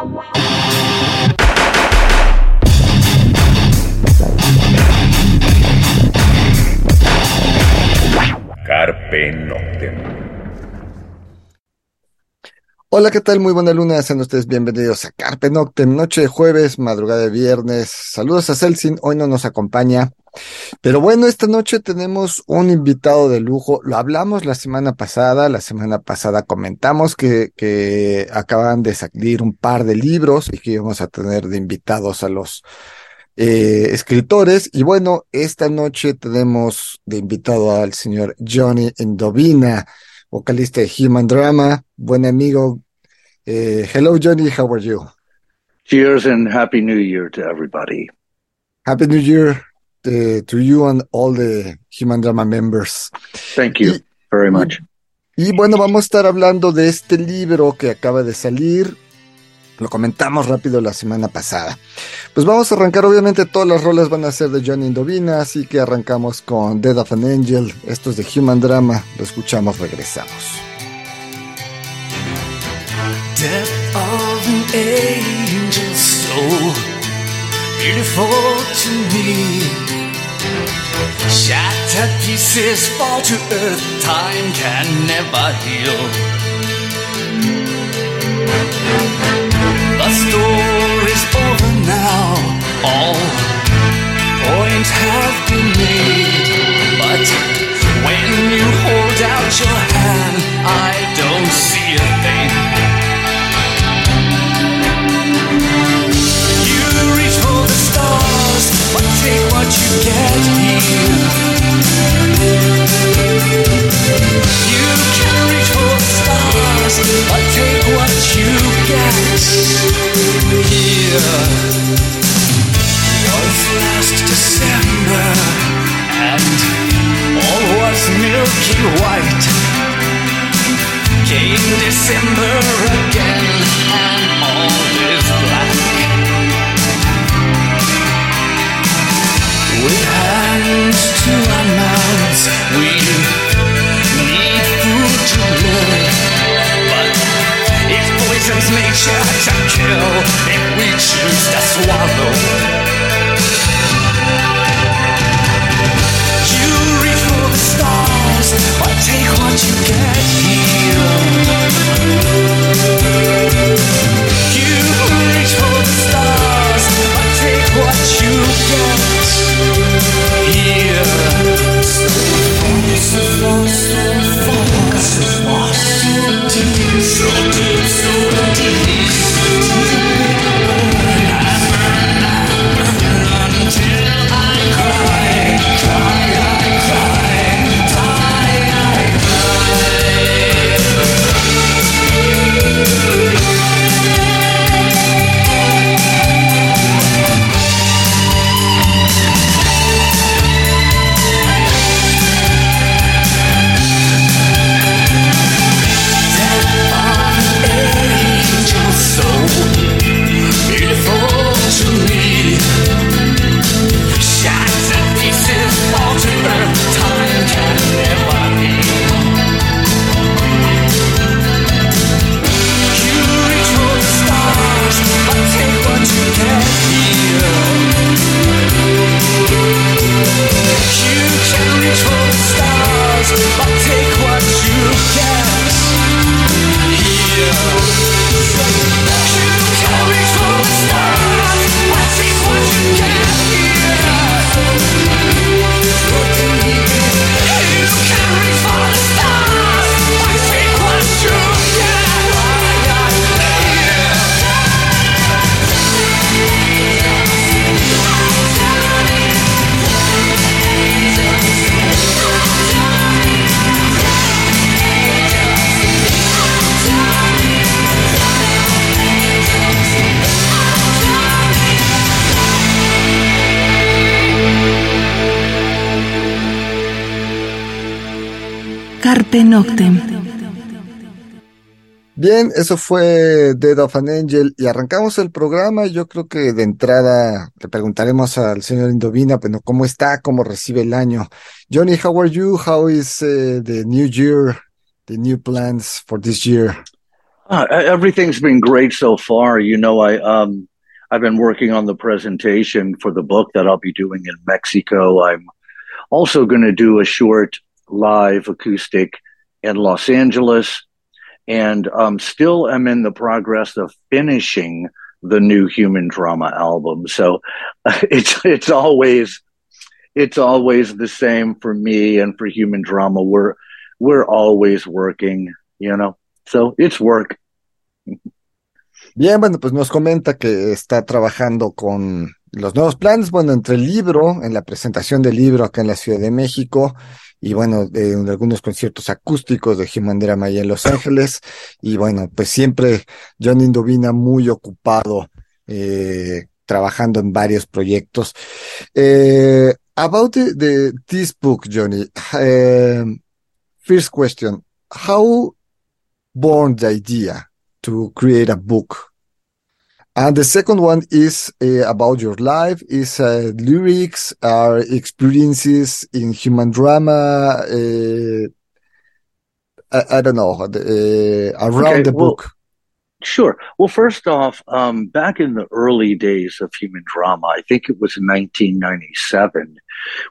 Carpe Noctem. Hola, ¿qué tal? Muy buena luna, sean ustedes bienvenidos a Carpe Noctem, noche de jueves, madrugada de viernes. Saludos a Celsin, hoy no nos acompaña. Pero bueno, esta noche tenemos un invitado de lujo. Lo hablamos la semana pasada, la semana pasada comentamos que, que acaban de salir un par de libros y que íbamos a tener de invitados a los eh, escritores. Y bueno, esta noche tenemos de invitado al señor Johnny Endovina vocalista de Human Drama, buen amigo. Uh, hello, Johnny. How are you? Cheers and Happy New Year to everybody. Happy New Year to, to you and all the Human Drama members. Thank you y, very much. Y, y bueno, vamos a estar hablando de este libro que acaba de salir, lo comentamos rápido la semana pasada. Pues vamos a arrancar, obviamente todas las rolas van a ser de Johnny Indovina, así que arrancamos con Dead of an Angel, esto es de Human Drama, lo escuchamos, regresamos. Death of an angel so beautiful to me Shattered pieces fall to earth, time can never heal The story's over now. All points have been made. But when you hold out your hand, I don't see a thing. Take what you get here. You can reach for the stars, but take what you get here last December, and all was milky white. Came December again, With hands to our mouths, we need food to live, but it poisons nature to kill if we choose to swallow. You reach for the stars, but take what you get here. You reach for the stars, So deep, so deep, so deep. Noctem. Bien, eso fue Dead of an Angel y arrancamos el programa. Yo creo que de entrada le preguntaremos al señor Indovina, bueno, cómo está, cómo recibe el año. Johnny, how are you? How is uh, the new year, the new plans for this year? Uh, everything's been great so far. You know, I um, I've been working on the presentation for the book that I'll be doing in Mexico. I'm also going to do a short live acoustic in Los Angeles, and um, still am in the progress of finishing the new human drama album. So it's it's always it's always the same for me and for human drama. We're we're always working, you know. So it's work. Bien, bueno, pues nos comenta que está trabajando con los nuevos planes, bueno, entre el libro, en la presentación del libro acá en la Ciudad de México, y bueno, en algunos conciertos acústicos de Human Drama ahí en Los Ángeles, y bueno, pues siempre John Indovina muy ocupado, eh, trabajando en varios proyectos. Eh, about the, this book, Johnny, uh, first question, how born the idea to create a book? And the second one is uh, about your life, is uh, lyrics, are experiences in human drama. Uh, I, I, don't know, uh, around Okay, the well- book. Sure. Well, first off, um, back in the early days of human drama, I think it was 1997,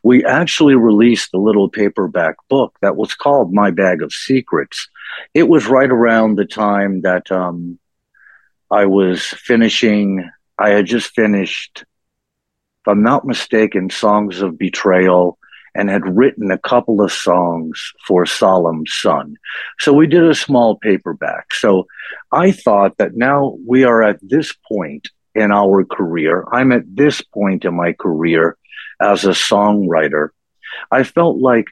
we actually released a little paperback book that was called My Bag of Secrets. It was right around the time that um, I was finishing, I had just finished, if I'm not mistaken, Songs of Betrayal and had written a couple of songs for Solemn Sun. So we did a small paperback. So I thought that now we are at this point in our career. I'm at this point in my career as a songwriter. I felt like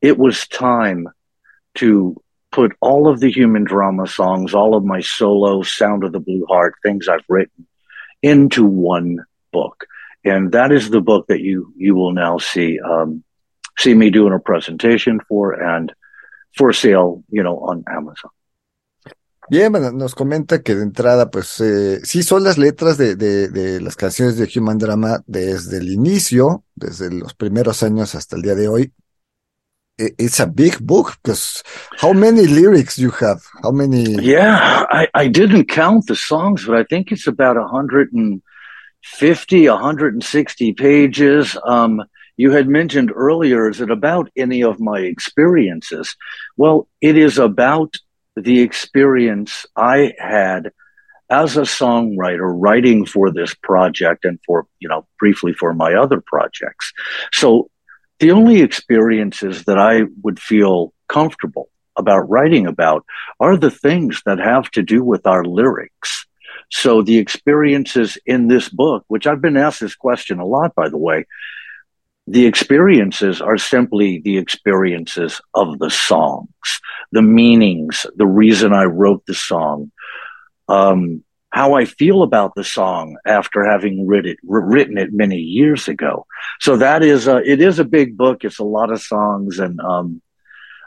it was time to put all of the human drama songs, all of my solo Sound of the Blue Heart, things I've written into one book. And that is the book that you, you will now see, um, see me doing a presentation for and for sale, you know, on Amazon. Bien, nos comenta que de entrada, pues eh, sí son las letras de, de, de las canciones de Human Drama desde el inicio, desde los primeros años hasta el día de hoy. It's a big book because how many lyrics you have? How many? Yeah, I, I didn't count the songs, but I think it's about 150, 160 pages. Um, you had mentioned earlier, is it about any of my experiences? Well, it is about the experience I had as a songwriter writing for this project and for, you know, briefly for my other projects. So the only experiences that I would feel comfortable about writing about are the things that have to do with our lyrics. So the experiences in this book, which I've been asked this question a lot, by the way, the experiences are simply the experiences of the songs, the meanings, the reason I wrote the song, um, how I feel about the song after having writ it, written it many years ago. So that is a, it is a big book. It's a lot of songs and, um,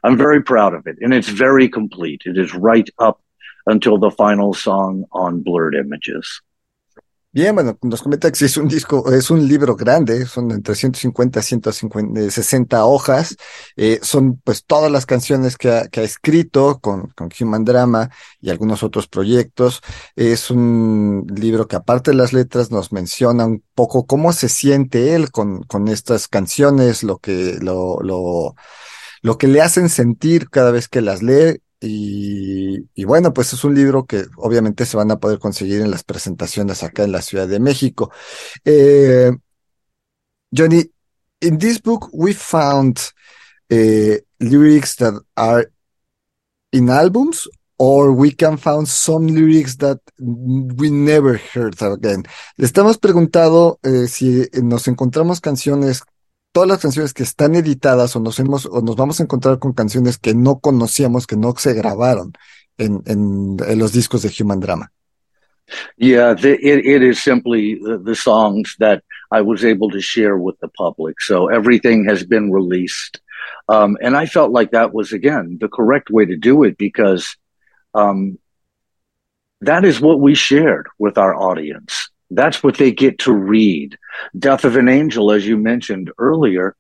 I'm very proud of it and it's very complete. It is right up until the final song on blurred images. Bien, bueno, nos comenta que sí es un disco, es un libro grande, son entre 150 a 160 hojas, eh, son pues todas las canciones que ha, que ha escrito con, con Human Drama y algunos otros proyectos. Es un libro que aparte de las letras nos menciona un poco cómo se siente él con, con estas canciones, lo que, lo, lo, lo que le hacen sentir cada vez que las lee. Y, bueno, pues es un libro que obviamente se van a poder conseguir en las presentaciones acá en la Ciudad de México. Eh, Johnny, in this book we found uh, lyrics that are in albums or we can found some lyrics that we never heard again. Le estamos preguntando eh, si nos encontramos canciones todas las canciones que están editadas o nos hemos o nos vamos a encontrar con canciones que no conocíamos, que no se grabaron en, en, en los discos de Human Drama. Yeah, the, it, it is simply the, the, songs that I was able to share with the public. So everything has been released. Um, and I felt like that was again the correct way to do it because um, that is what we shared with our audience. That's what they get to read. Death of an Angel, as you mentioned earlier,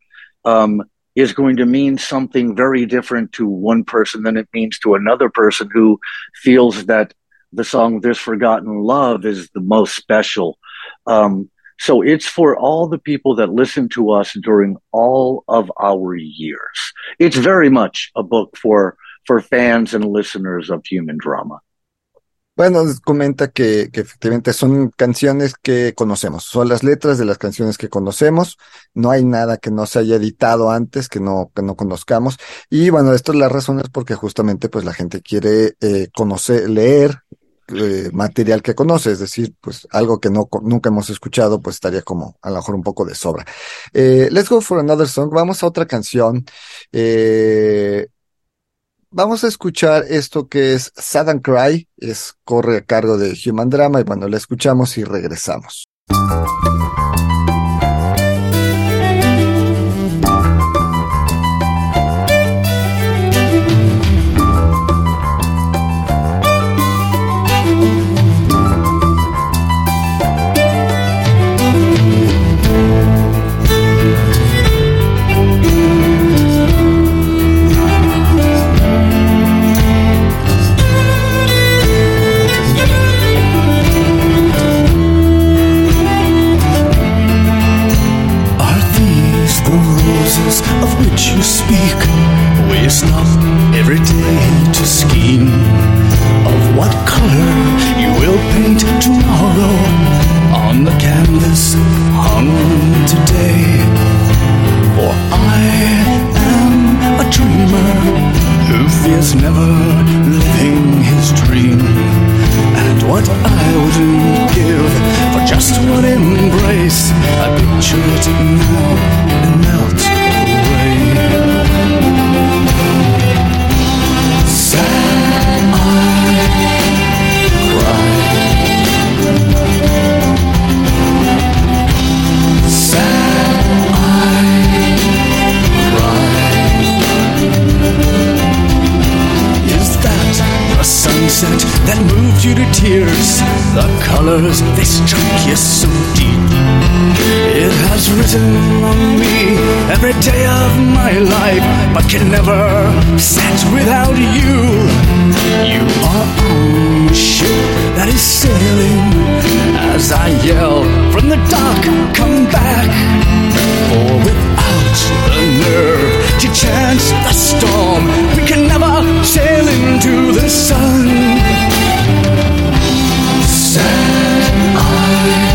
um, is going to mean something very different to one person than it means to another person who feels that the song This Forgotten Love is the most special. Um, so it's for all the people that listen to us during all of our years. It's very much a book for, for fans and listeners of human drama. Bueno, comenta que, que, efectivamente son canciones que conocemos, son las letras de las canciones que conocemos, no hay nada que no se haya editado antes que no, que no conozcamos. Y bueno, esto es la razón es porque justamente pues la gente quiere eh, conocer, leer eh, material que conoce, es decir, pues algo que no, nunca hemos escuchado, pues estaría como a lo mejor un poco de sobra. Eh, let's go for another song, vamos a otra canción. Eh, vamos a escuchar esto que es Sad and Cry, es, corre a cargo de Human Drama y bueno, la escuchamos y regresamos. up every day to scheme of what color you will paint tomorrow on the canvas hung today. For I am a dreamer who fears never living his dream. And what I wouldn't give for just one embrace, I picture it now that you to tears. The colors, they struck you so deep. It has written on me every day of my life, but can never set without you. You are on the ship that is sailing. As I yell from the dock, come back. For without the nerve to chance the storm, we can never sail into the sun sad are you?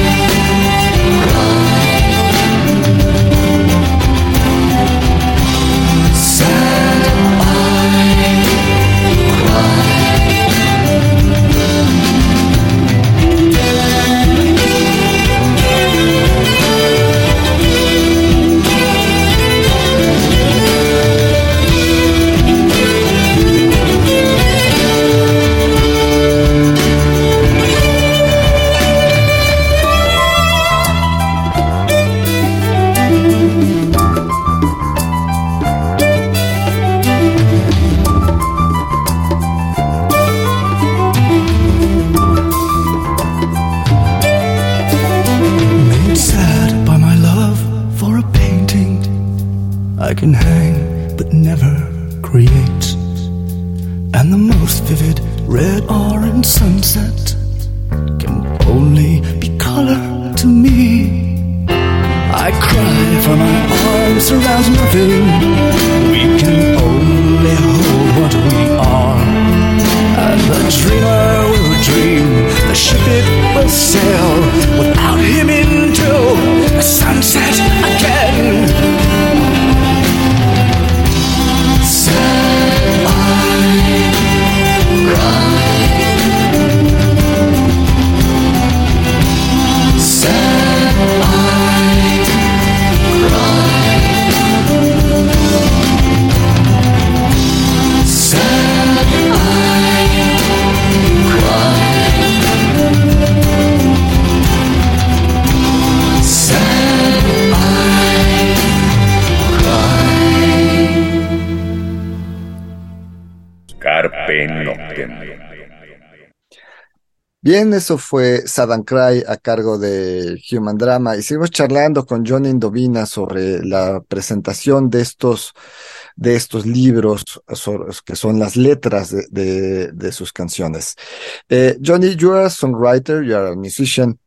sunset. Bien, eso fue Sad Cry a cargo de Human Drama y seguimos charlando con Johnny Indovina sobre la presentación de estos, de estos libros que son las letras de, de, sus canciones. Eh, Johnny, you are a songwriter, you are a musician.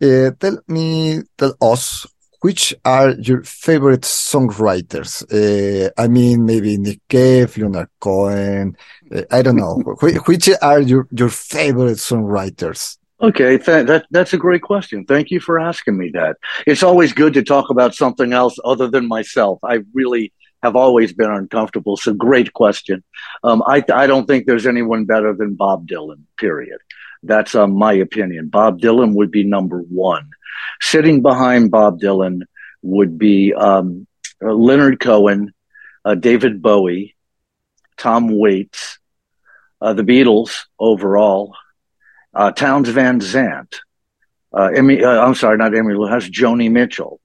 Uh, tell me, tell us, which are your favorite songwriters? Uh, I mean, maybe Nick Cave, Leonard Cohen. Uh, I don't know. which are your, your favorite songwriters? Okay, th- that that's a great question. Thank you for asking me that. It's always good to talk about something else other than myself. I really have always been uncomfortable. So great question. Um, I I don't think there's anyone better than Bob Dylan. Period. That's uh, my opinion. Bob Dylan would be number one. Sitting behind Bob Dylan would be um, uh, Leonard Cohen, uh, David Bowie, Tom Waits, uh, the Beatles overall, uh, Townes Van Zandt, uh, Emmy, I'm sorry, not Emmy Lou Joni Mitchell.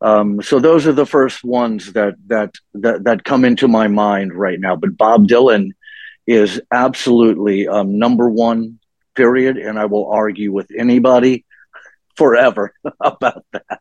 Um, so those are the first ones that, that that that come into my mind right now. But Bob Dylan is absolutely um, number one period. And I will argue with anybody forever about that.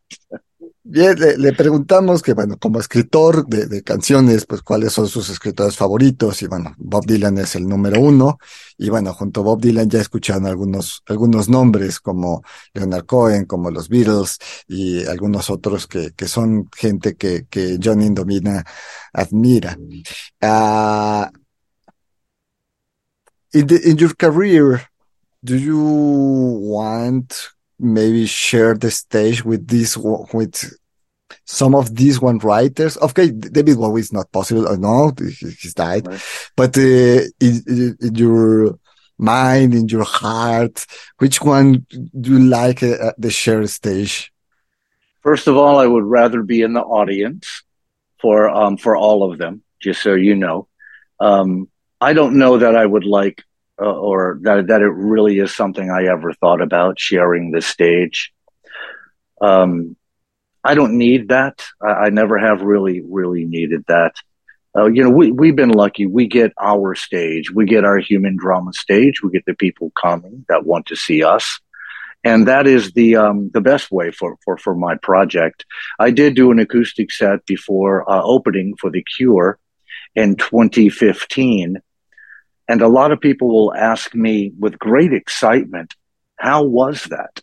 Bien, le, preguntamos que, bueno, como escritor de, canciones, pues cuáles son sus escritores favoritos. Y bueno, Bob Dylan es el número uno. Y bueno, junto a Bob Dylan ya escucharon algunos, algunos nombres como Leonard Cohen, como los Beatles y algunos otros que, que son gente que, que John Indomina admira. Uh, in, in your career, do you want maybe share the stage with this with some of these one writers. Okay david bowie is not possible or no he's died. Right. but uh, in, in, your mind in your heart which one do you like uh, the share stage? First of all i would rather be in the audience for um for all of them just so you know. Um i don't know that i would like uh, or that that it really is something I ever thought about sharing the stage. Um, I don't need that. I, I, never have really really needed that. Uh, you know, we we've been lucky. We get our stage. We get our human drama stage. We get the people coming that want to see us. And that is the um, the best way for, for, for my project. I did do an acoustic set before uh, opening for The Cure in 2015, and a lot of people will ask me with great excitement, how was that?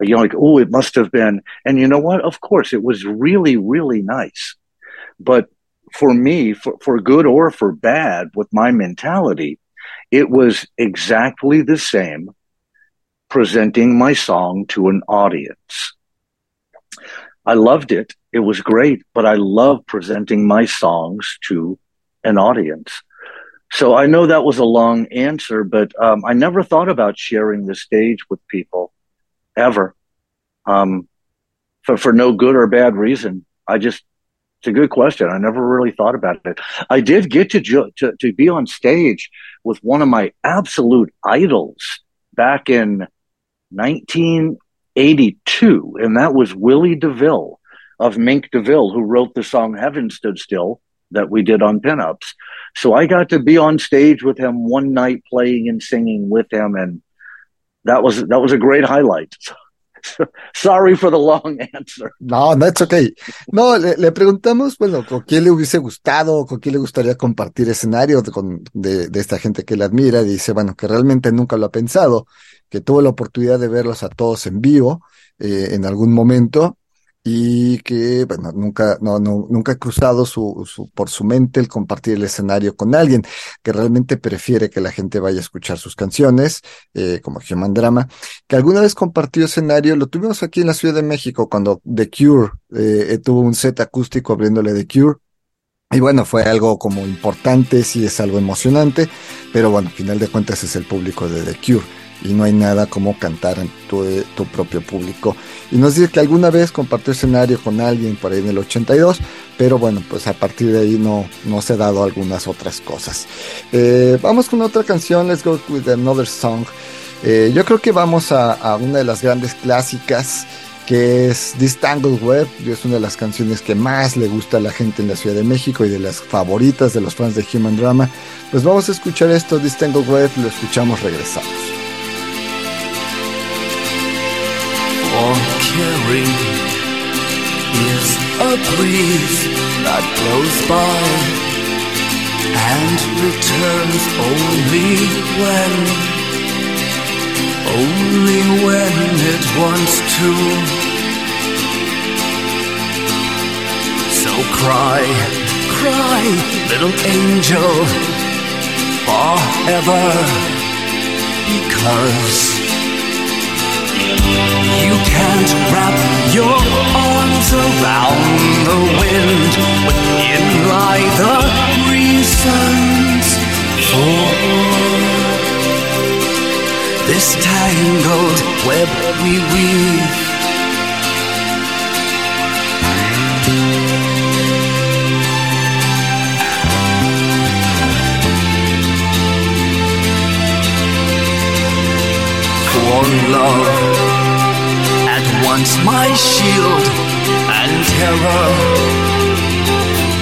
You know, like, oh, it must have been. And you know what? Of course, it was really, really nice. But for me, for, for good or for bad, with my mentality, it was exactly the same presenting my song to an audience. I loved it. It was great, but I love presenting my songs to an audience. So I know that was a long answer, but um, I never thought about sharing the stage with people ever, um, for for no good or bad reason. I just it's a good question. I never really thought about it. I did get to ju- to, to be on stage with one of my absolute idols back in 1982, and that was Willie DeVille of Mink DeVille, who wrote the song "Heaven Stood Still." That we did on pinups. So I got to be on stage with him one night playing and singing with him and that was that was a great highlight. Sorry for the long answer. No, that's okay. No, le, le, preguntamos, bueno, con quién le hubiese gustado, con quién le gustaría compartir escenario de, con, de, de, esta gente que le admira. Dice, bueno, que realmente nunca lo ha pensado, que tuvo la oportunidad de verlos a todos en vivo eh, en algún momento y que, bueno, nunca, no, no, nunca ha cruzado su, su, por su mente el compartir el escenario con alguien que realmente prefiere que la gente vaya a escuchar sus canciones, eh, como Human Drama, que alguna vez compartió escenario, lo tuvimos aquí en la Ciudad de México cuando The Cure eh, eh tuvo un set acústico abriéndole The Cure. Y bueno, fue algo como importante, sí es algo emocionante, pero bueno, al final de cuentas es el público de The Cure y no hay nada como cantar en tu, tu, propio público. Y nos dice que alguna vez compartió escenario con alguien por ahí en el 82, pero bueno, pues a partir de ahí no, no se ha dado algunas otras cosas. Eh, vamos con otra canción, Let's Go With Another Song. Eh, yo creo que vamos a, una de las grandes clásicas que es This Tangled Web, es una de las canciones que más le gusta a la gente en la Ciudad de México y de las favoritas de los fans de Human Drama. Pues vamos a escuchar esto, This Tangled Web, lo escuchamos, regresamos. Is a breeze that blows by and returns only when, only when it wants to. So cry, cry, little angel, forever, because you can't wrap your arms around the wind within lie the reasons for this tangled web we weave. For love once my shield and terror,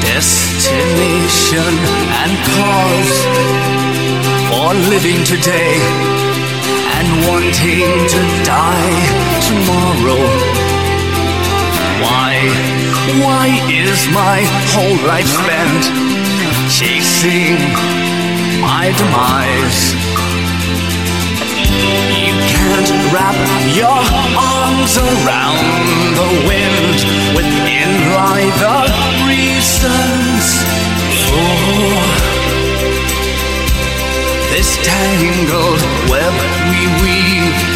destination and cause for living today and wanting to die tomorrow. Why, why is my whole life spent chasing my demise? You can't wrap your arms around the wind within lie the reasons for this tangled web we weave.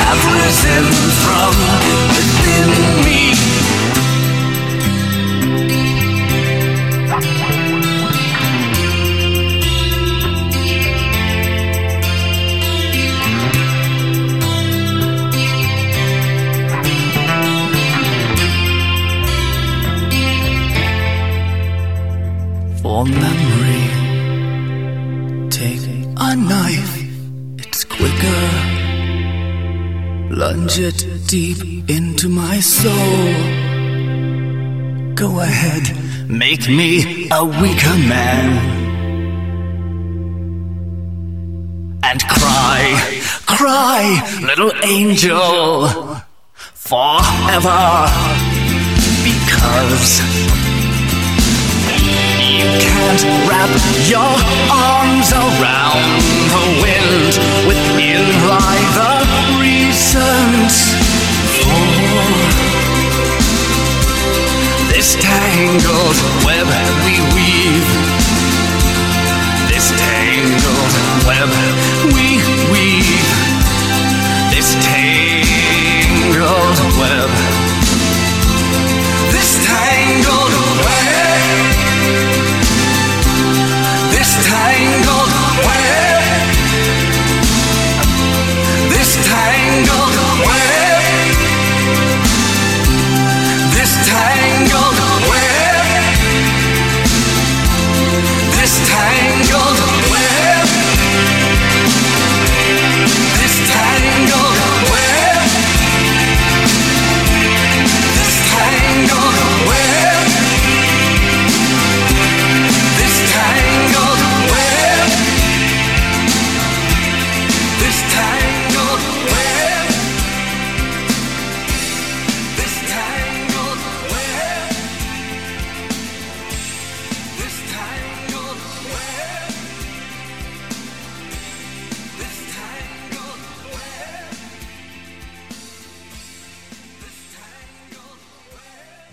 Have risen from within me. For memory, deep into my soul. Go ahead, make me a weaker man. And cry, cry, little angel, forever. Because you can't wrap your arms around the wind within lie the reasons for this tangled web we weave. This tangled web we weave. This tangled web. This tangled web. This tangled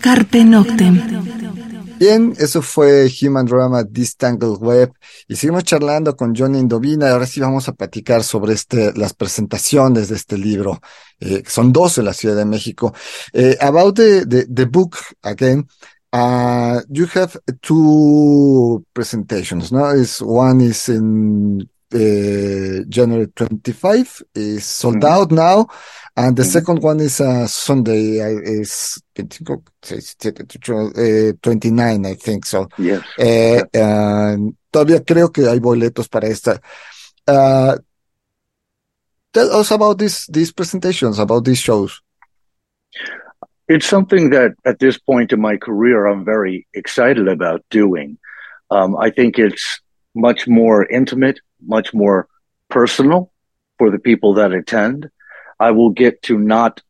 Carpe Noctem. Bien, eso fue Human Drama This Tangled Web y seguimos charlando con Johnny Indovina. Ahora sí vamos a platicar sobre este, las presentaciones de este libro. Eh, son dos en la Ciudad de México. Eh, about the, the, book again, uh, you have two presentations. No, one is in uh, January 25 is sold Mhm. out now, and the Mhm. second one is uh, Sunday uh, is 25, uh, 29, I think so. Yes. Eh, uh, todavía creo que hay boletos para esta. Uh, tell us about this, these presentations, about these shows. It's something that at this point in my career, I'm very excited about doing. Um, I think it's much more intimate, much more personal for the people that attend. I will get to not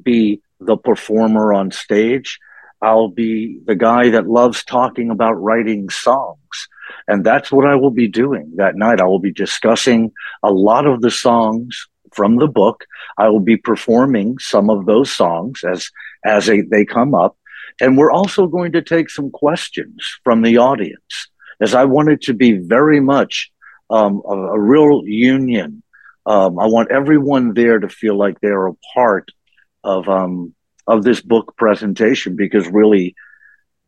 be the performer on stage. I'll be the guy that loves talking about writing songs. And that's what I will be doing that night. I will be discussing a lot of the songs from the book. I will be performing some of those songs as, as they, they come up. And we're also going to take some questions from the audience as I want it to be very much um, a, a real union. Um, I want everyone there to feel like they're a part of um, of this book presentation because really,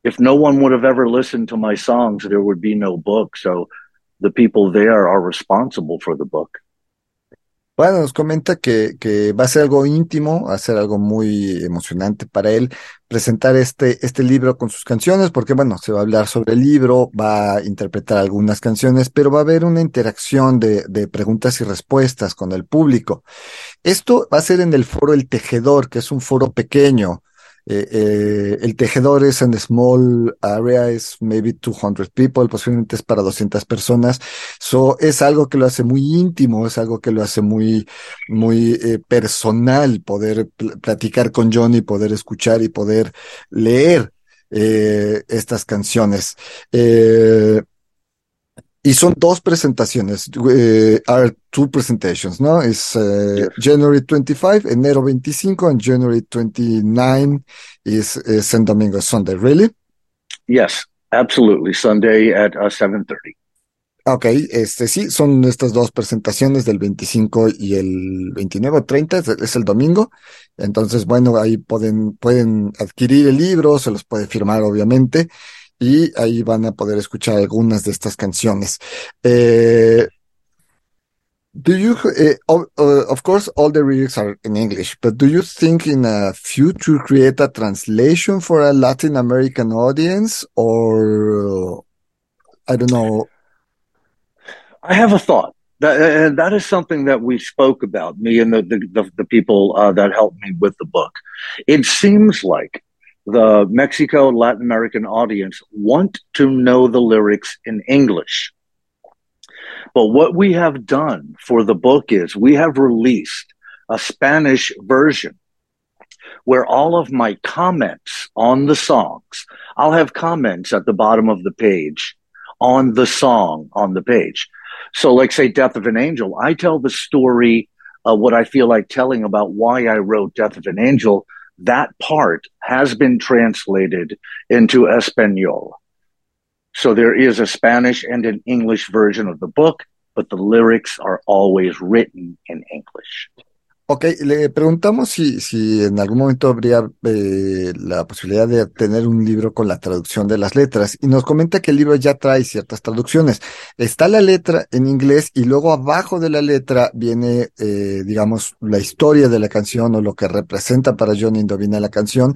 if no one would have ever listened to my songs, there would be no book. So the people there are responsible for the book. Bueno, nos comenta que, que va a ser algo íntimo, va a ser algo muy emocionante para él presentar este, este libro con sus canciones, porque bueno, se va a hablar sobre el libro, va a interpretar algunas canciones, pero va a haber una interacción de, de preguntas y respuestas con el público. Esto va a ser en el foro El Tejedor, que es un foro pequeño. Eh, eh, el tejedor es en small area, es maybe 200 people, posiblemente es para 200 personas. So, es algo que lo hace muy íntimo, es algo que lo hace muy, muy eh, personal, poder pl platicar con Johnny, poder escuchar y poder leer estas canciones. Y son dos presentaciones, uh, are two presentations, ¿no? Es uh, Yes. January 25, enero 25, and January 29 is, is San Domingo Sunday, really? Yes, absolutely. Sunday at uh, 7.30. Ok, este sí, son estas dos presentaciones del 25 y el 29 o 30, es, es el domingo. Entonces, bueno, ahí pueden, pueden adquirir el libro, se los puede firmar, obviamente, y ahí van a poder escuchar algunas de estas canciones. Eh, do you, eh, of, uh, of course, all the lyrics are in English, but do you think in a future create a translation for a Latin American audience or, I don't know, I have a thought. That, and that is something that we spoke about, me and the, the, the, the people uh, that helped me with the book. It seems like the Mexico Latin American audience want to know the lyrics in English. But what we have done for the book is we have released a Spanish version where all of my comments on the songs, I'll have comments at the bottom of the page on the song on the page. So, like, say, Death of an Angel, I tell the story of what I feel like telling about why I wrote Death of an Angel. That part has been translated into Espanol. So, there is a Spanish and an English version of the book, but the lyrics are always written in English. Ok, le preguntamos si, si en algún momento habría eh, la posibilidad de tener un libro con la traducción de las letras y nos comenta que el libro ya trae ciertas traducciones. Está la letra en inglés y luego abajo de la letra viene, eh, digamos, la historia de la canción o lo que representa para Johnny Indovina la canción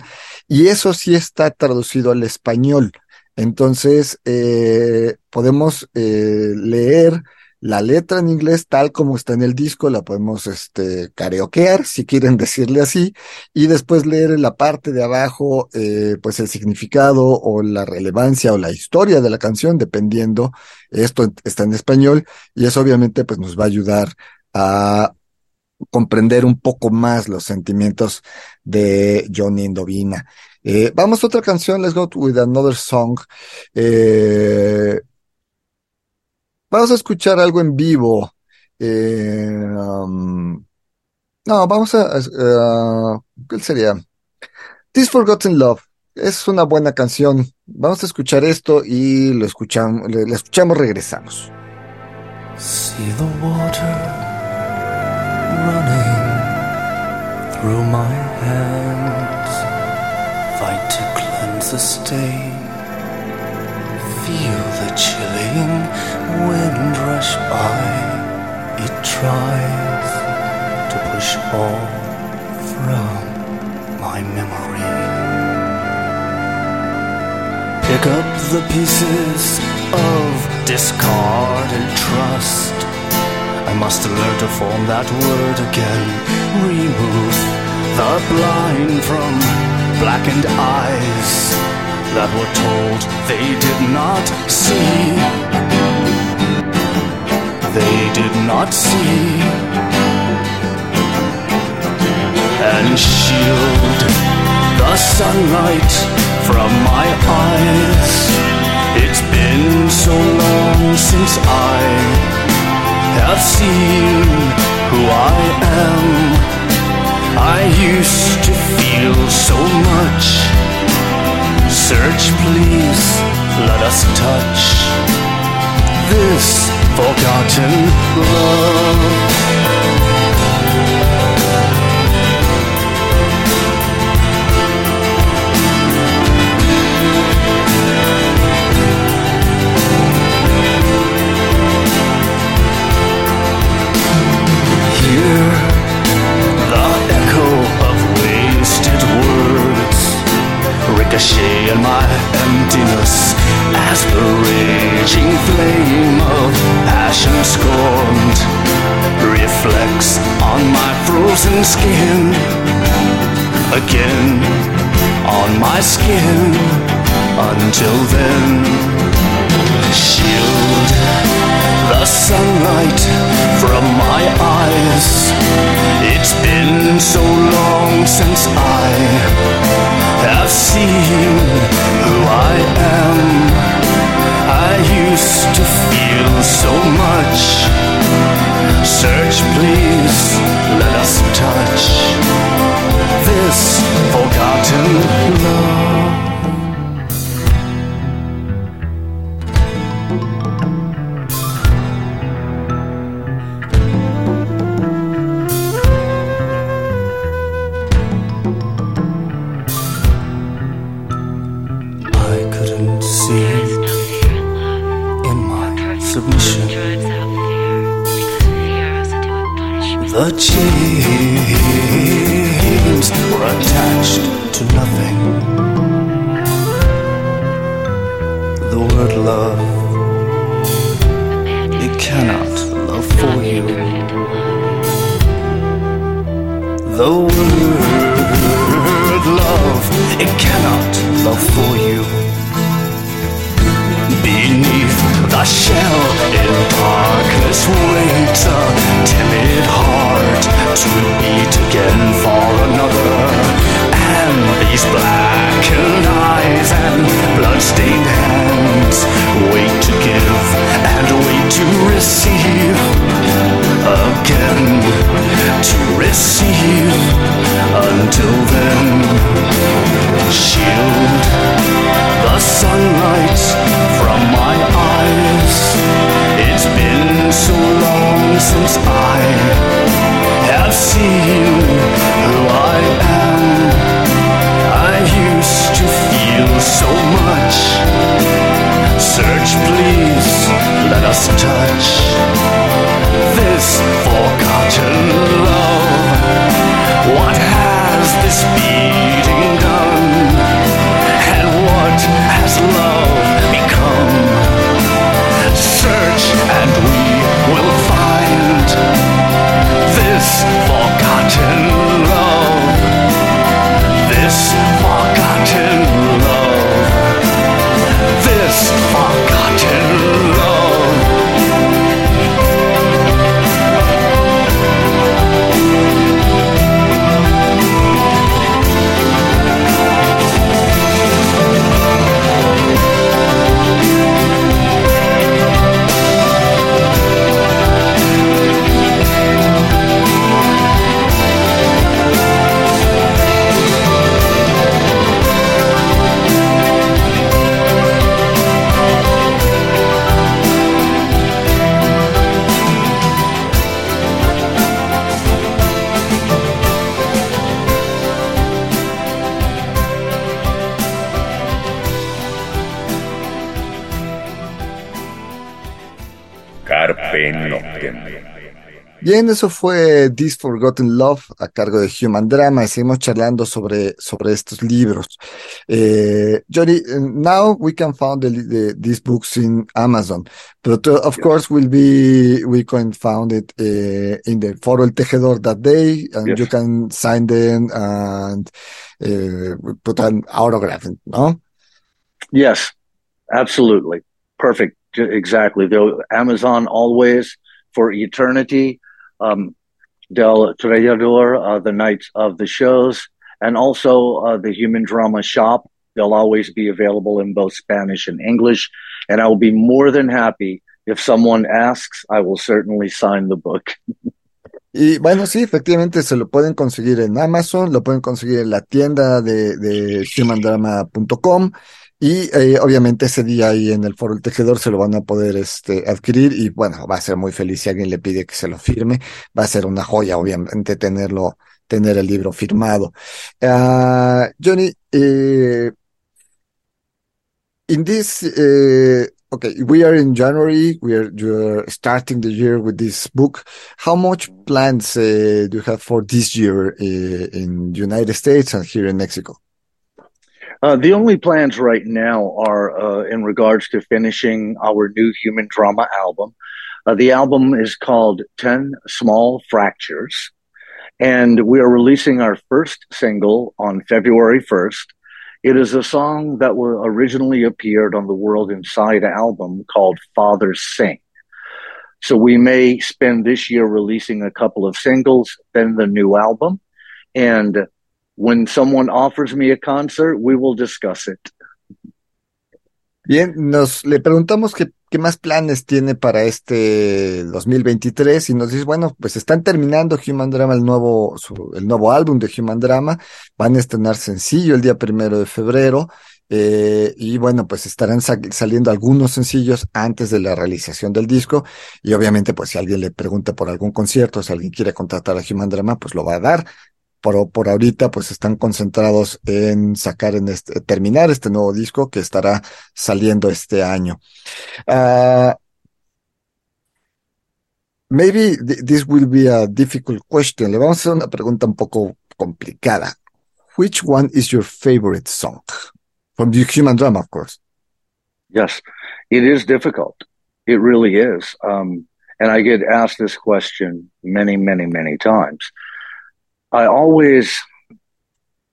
y eso sí está traducido al español. Entonces, eh, podemos eh, leer la letra en inglés tal como está en el disco, la podemos este, karaokear, si quieren decirle así, y después leer en la parte de abajo, eh, pues el significado o la relevancia o la historia de la canción, dependiendo. Esto está en español y eso obviamente pues nos va a ayudar a comprender un poco más los sentimientos de Johnny Indovina. Eh, vamos a otra canción, let's go with another song. Eh, Vamos a escuchar algo en vivo. Eh, um, no, vamos a, ¿Qué sería? This Forgotten Love. es una buena canción. Vamos a escuchar esto y lo escuchamos, le escuchamos, regresamos. See the water running through my hands. Fight to cleanse the stain. Feel wind rush by. It tries to push all from my memory. Pick up the pieces of discarded trust. I must learn to form that word again. Remove the blind from blackened eyes that were told they did not see. They did not see. And shield the sunlight from my eyes. It's been so long since I have seen who I am. I used to feel so much. Search, please, let us touch this forgotten love. Hear ricochet in my emptiness as the raging flame of passion scorned reflects on my frozen skin. Again on my skin until then. Shield the sunlight from my eyes. It's been so long since I have seen who I am. I used to feel so much. Search, please, let us touch this forgotten love. Bien, eso fue This Forgotten Love a cargo de Human Drama y seguimos charlando sobre, sobre estos libros. Eh, Johnny, now we can find the, the, these books in Amazon, but uh, of course we will be, we can find it uh, in the Foro El Tejedor that day and Yes. you can sign them and uh, put an autograph, no? Yes, absolutely. Perfect. Exactly. The Amazon always for eternity. Um, Del Trellador, uh, the nights of the shows, and also uh, the Human Drama Shop. They'll always be available in both Spanish and English. And I will be more than happy if someone asks, I will certainly sign the book. Y bueno, sí, efectivamente se lo pueden conseguir en Amazon, lo pueden conseguir en la tienda de, de humandrama.com y eh, obviamente ese día ahí en el Foro El Tejedor se lo van a poder este, adquirir y bueno, va a ser muy feliz si alguien le pide que se lo firme, va a ser una joya obviamente tenerlo, tener el libro firmado. Ah, Johnny, eh, in this uh, okay we are in january we are you're starting the year with this book. How much plans uh, do you have for this year uh, in united states and here in mexico Uh, the only plans right now are uh, in regards to finishing our new human drama album. Uh, the album is called 10 Small Fractures, and we are releasing our first single on February 1st. It is a song that originally appeared on the World Inside album called Fathers Sing. So we may spend this year releasing a couple of singles, then the new album. And when someone offers me a concert, we will discuss it. bien nos le preguntamos qué, qué más planes tiene para este 2023 y nos dice bueno pues están terminando Human Drama el nuevo su- el nuevo álbum de Human Drama van a estrenar sencillo el día primero de febrero Eh, y bueno, pues estarán sa- saliendo algunos sencillos antes de la realización del disco. Y obviamente, pues si alguien le pregunta por algún concierto, si alguien quiere contratar a Human Drama, pues lo va a dar. Por, por ahorita, pues están concentrados en sacar, en este, terminar este nuevo disco que estará saliendo este año. Ah, maybe th- this will be a difficult question. Le vamos a hacer una pregunta un poco complicada. Which one is your favorite song? From the Human Drama, of course. Yes, it is difficult. It really is. Um, and I get asked this question many, many, many times. I always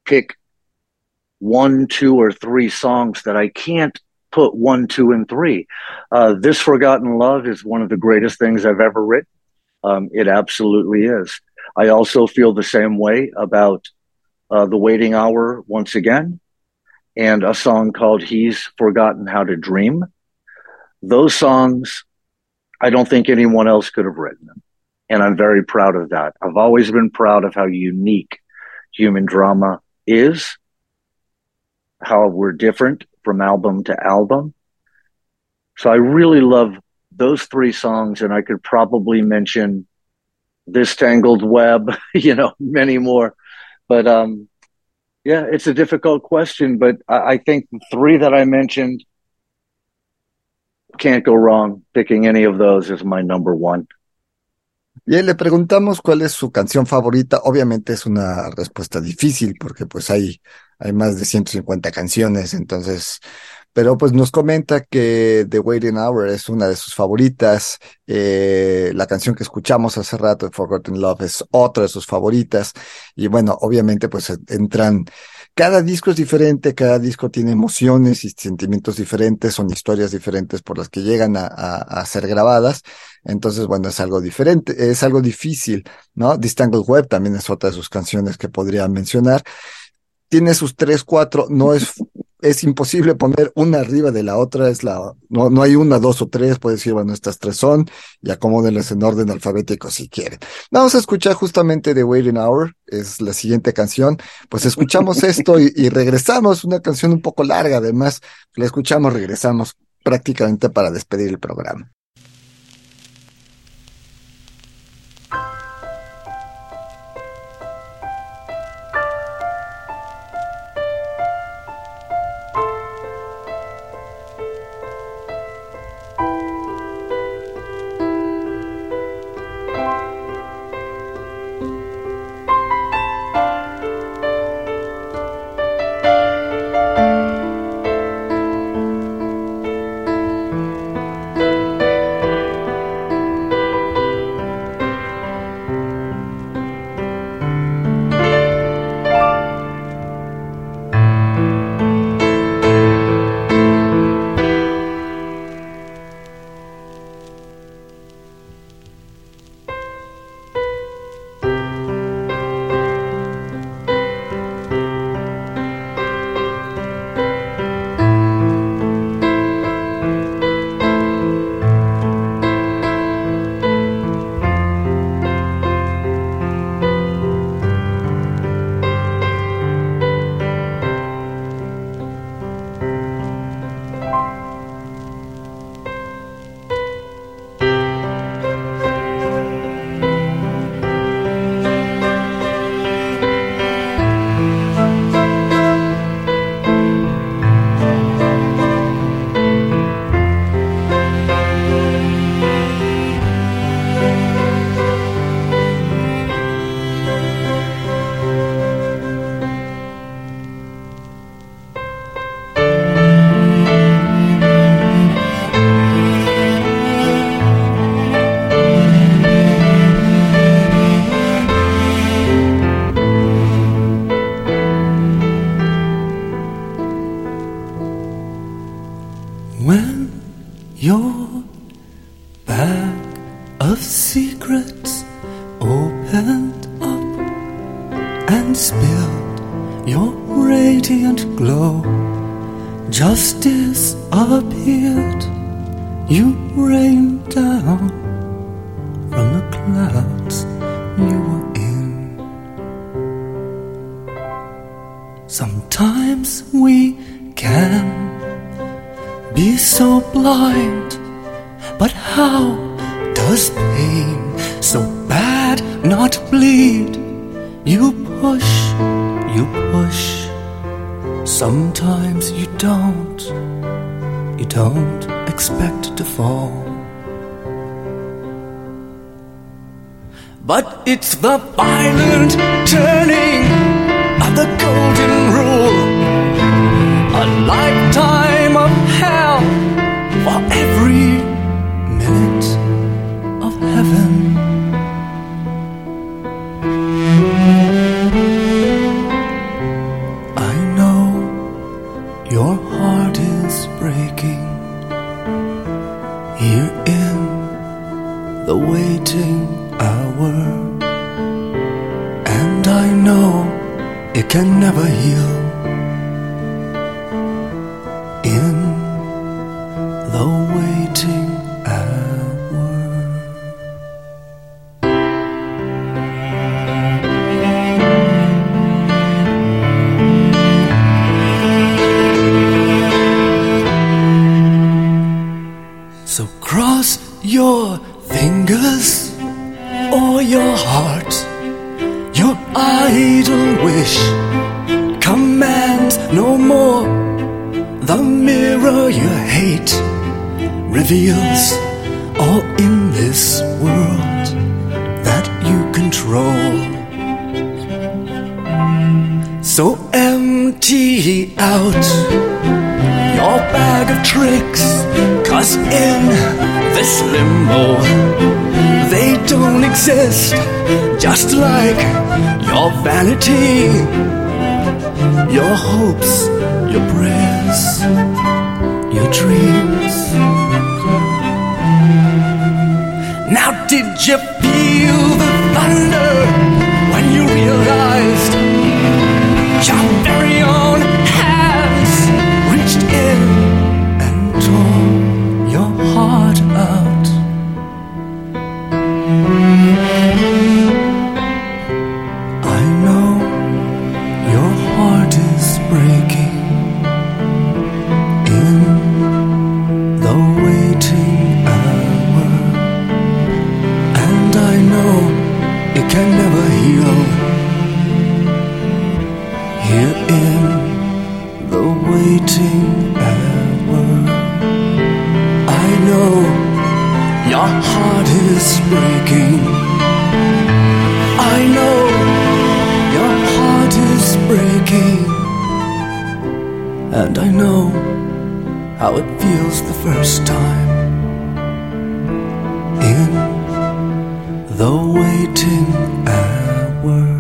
pick one, two, or three songs that I can't put one, two, and three. Uh, this Forgotten Love is one of the greatest things I've ever written. Um, it absolutely is. I also feel the same way about uh, The Waiting Hour once again and a song called He's Forgotten How to Dream. Those songs, I don't think anyone else could have written them. And I'm very proud of that. I've always been proud of how unique human drama is, how we're different from album to album. So I really love those three songs, and I could probably mention This Tangled Web, you know, many more. But um, yeah, it's a difficult question, but I, I think three that I mentioned can't go wrong. Picking any of those is my number one. Bien, le preguntamos cuál es su canción favorita. Obviamente es una respuesta difícil porque pues hay, hay más de 150 canciones, entonces, pero pues nos comenta que The Waiting Hour es una de sus favoritas. Eh, la canción que escuchamos hace rato, Forgotten Love, es otra de sus favoritas. Y bueno, obviamente pues entran, cada disco es diferente, cada disco tiene emociones y sentimientos diferentes, son historias diferentes por las que llegan a, a, ser grabadas. Entonces, bueno, es algo diferente, es algo difícil, ¿no? This Tangled Web también es otra de sus canciones que podría mencionar. Tiene sus tres, cuatro, no es, es imposible poner una arriba de la otra, es la, no, no hay una, dos o tres, puede decir, bueno, estas tres son, y acomódenlas en orden alfabético si quieren. Vamos a escuchar justamente The Waiting Hour, es la siguiente canción. Pues escuchamos esto y, y regresamos, una canción un poco larga, además, la escuchamos, regresamos prácticamente para despedir el programa. it can never heal. humanity. is breaking. I know your heart is breaking. And I know how it feels the first time. In the waiting hour.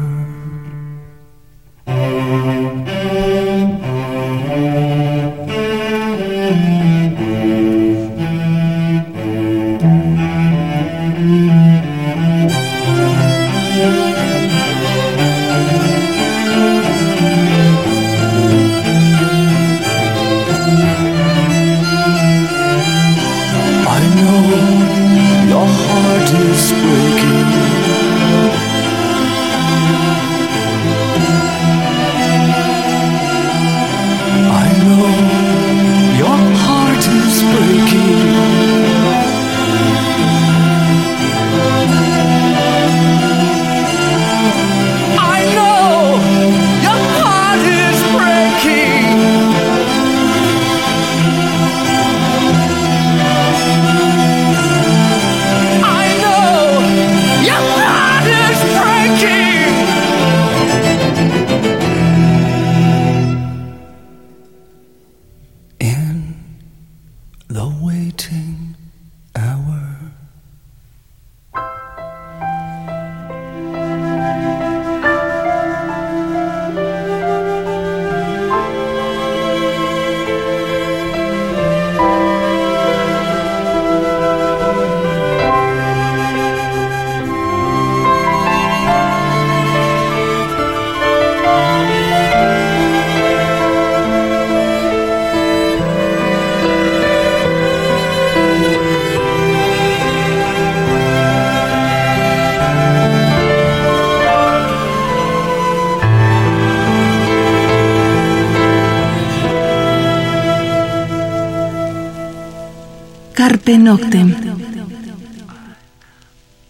Carpe Noctem.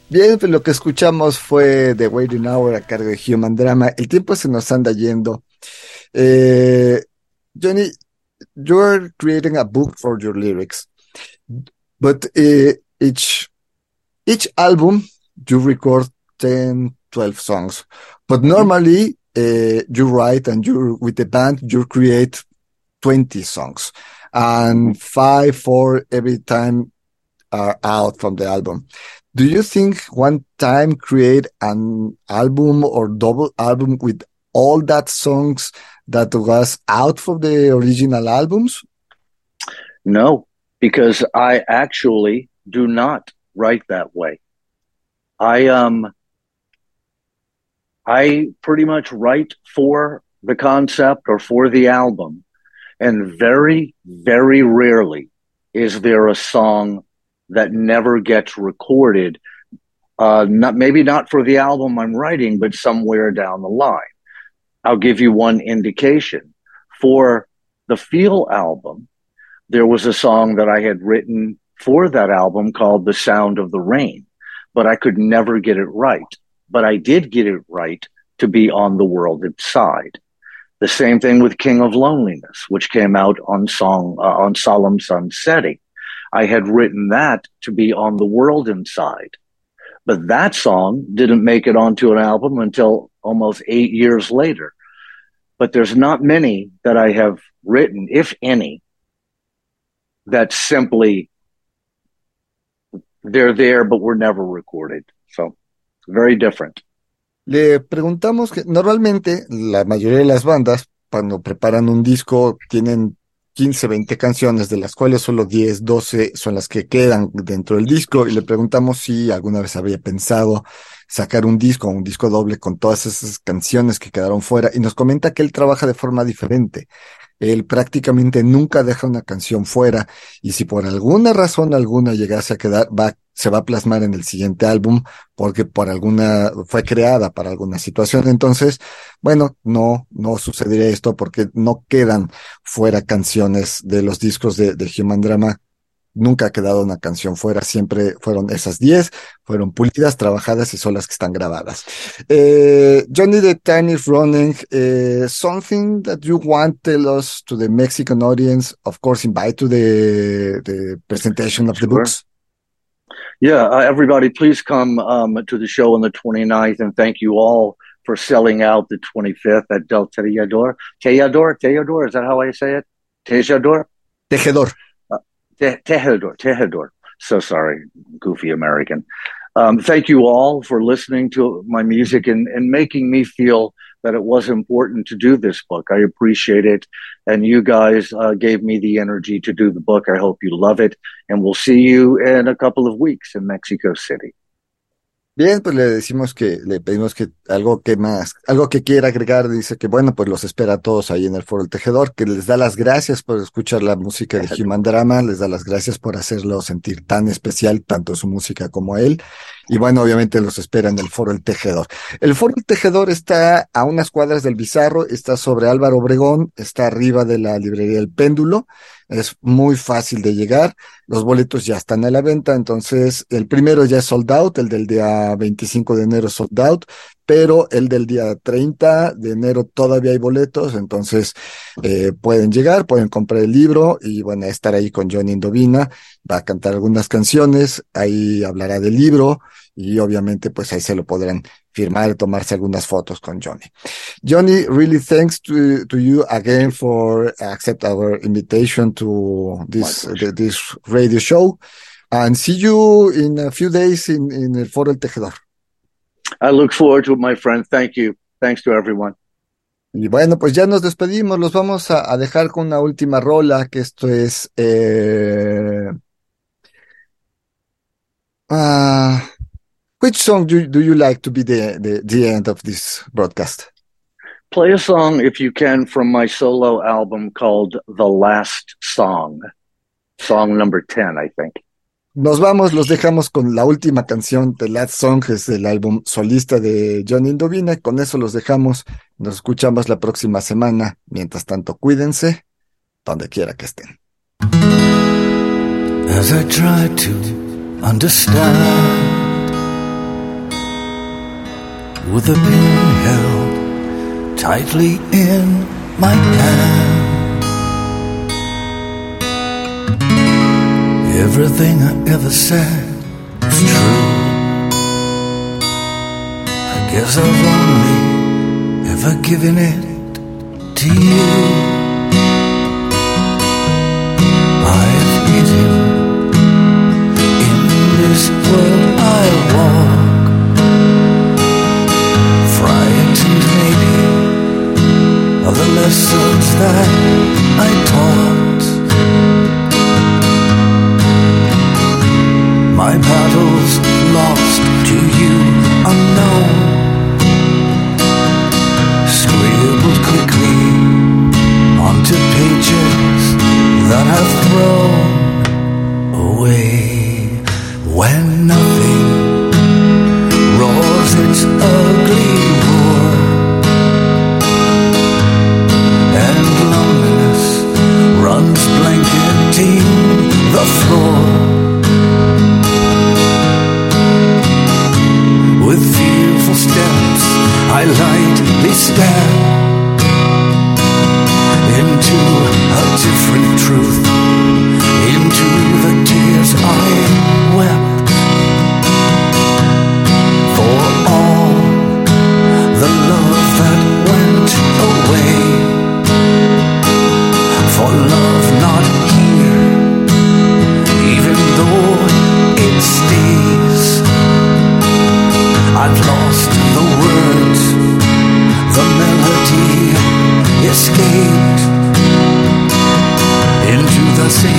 Bien, pues lo que escuchamos fue The Waiting Hour a cargo de Human Drama. El tiempo se nos anda yendo. Eh, Johnny, you're creating a book for your lyrics, but uh, each each album you record 10, 12 songs. But normally uh, you write and you with the band you create 20 songs and five, four every time are out from the album. Do you think one time create an album or double album with all that songs that was out from the original albums? No, because I actually do not write that way. I um I pretty much write for the concept or for the album and very, very rarely is there a song that never gets recorded. Uh, not maybe not for the album I'm writing, but somewhere down the line. I'll give you one indication. For the Feel album, there was a song that I had written for that album called The Sound of the Rain, but I could never get it right. But I did get it right to be on the world inside. The same thing with King of Loneliness, which came out on song uh, on Solemn Sun Setting. I had written that to be on the world inside. But that song didn't make it onto an album until almost eight years later. But there's not many that I have written, if any, that simply they're there but were never recorded. So very different. Le preguntamos que normalmente la mayoría de las bandas, cuando preparan un disco, tienen 15, 20 canciones, de las cuales solo 10, 12 son las que quedan dentro del disco, y le preguntamos si alguna vez había pensado sacar un disco, un disco doble con todas esas canciones que quedaron fuera, y nos comenta que él trabaja de forma diferente. Él prácticamente nunca deja una canción fuera, y si por alguna razón alguna llegase a quedar, va se va a plasmar en el siguiente álbum porque por alguna fue creada para alguna situación. Entonces, bueno, no, no sucedería esto porque no quedan fuera canciones de los discos de, de Human Drama. Nunca ha quedado una canción fuera, siempre fueron esas 10, fueron pulidas, trabajadas y son las que están grabadas. Eh, Johnny the Tiny Running, eh, something that you want tell us to the Mexican audience, of course, invite to the, the presentation of the books. Yeah, uh, everybody, please come um, to the show on the 29th, and thank you all for selling out the 25th at Del Tejedor. Tejedor, Tejedor, is that how I say it? Tejedor? Tejedor. Te- Tejedor. So sorry, goofy American. Um, thank you all for listening to my music and, and making me feel that it was important to do this book. I appreciate it. And you guys uh, gave me the energy to do the book. I hope you love it. And we'll see you in a couple of weeks in Mexico City. Bien, pues le decimos que le pedimos que algo que más, algo que quiera agregar, dice que bueno, pues los espera a todos ahí en el Foro El Tejedor, que les da las gracias por escuchar la música de Human Drama, les da las gracias por hacerlo sentir tan especial, tanto su música como él. Y bueno, obviamente los espera en el Foro El Tejedor. El Foro El Tejedor está a unas cuadras del Bizarro, está sobre Álvaro Obregón, está arriba de la librería El Péndulo. Es muy fácil de llegar. Los boletos ya están a la venta. Entonces, el primero ya es sold out, el del día 25 de enero sold out, pero el del día 30 de enero todavía hay boletos. Entonces, eh, pueden llegar, pueden comprar el libro y bueno, estar ahí con Johnny Indovina. Va a cantar algunas canciones, ahí hablará del libro y obviamente pues ahí se lo podrán firmar, tomarse algunas fotos con Johnny. Johnny, really thanks to, to you again for accept our invitation to this uh, this radio show, and see you in a few days in in el Foro El Tejedor. I look forward to it, my friend. Thank you. Thanks to everyone. Y bueno, pues ya nos despedimos, los vamos a, a dejar con una última rola, que esto es eh, uh, which song do, do you like to be the, the, the end of this broadcast? Play a song, if you can, from my solo album called The Last Song. Song number 10, I think. nos vamos, los dejamos con la última canción de Last Song, es el álbum solista de John Indovina. Con eso los dejamos. Nos escuchamos la próxima semana. Mientras tanto, cuídense donde quiera que estén. As I try to understand, with a pen held tightly in my hand. Everything I ever said was true. I guess I've only ever given it to you. lessons that I taught. My battle's lost to you unknown. Scribbled quickly onto pages that I've thrown away When nothing roars its ugly I lightly stare into a different truth, into the tears I wept. For all the love that went away, for love not here, even though it stays, I've lost the way. escape into the sea.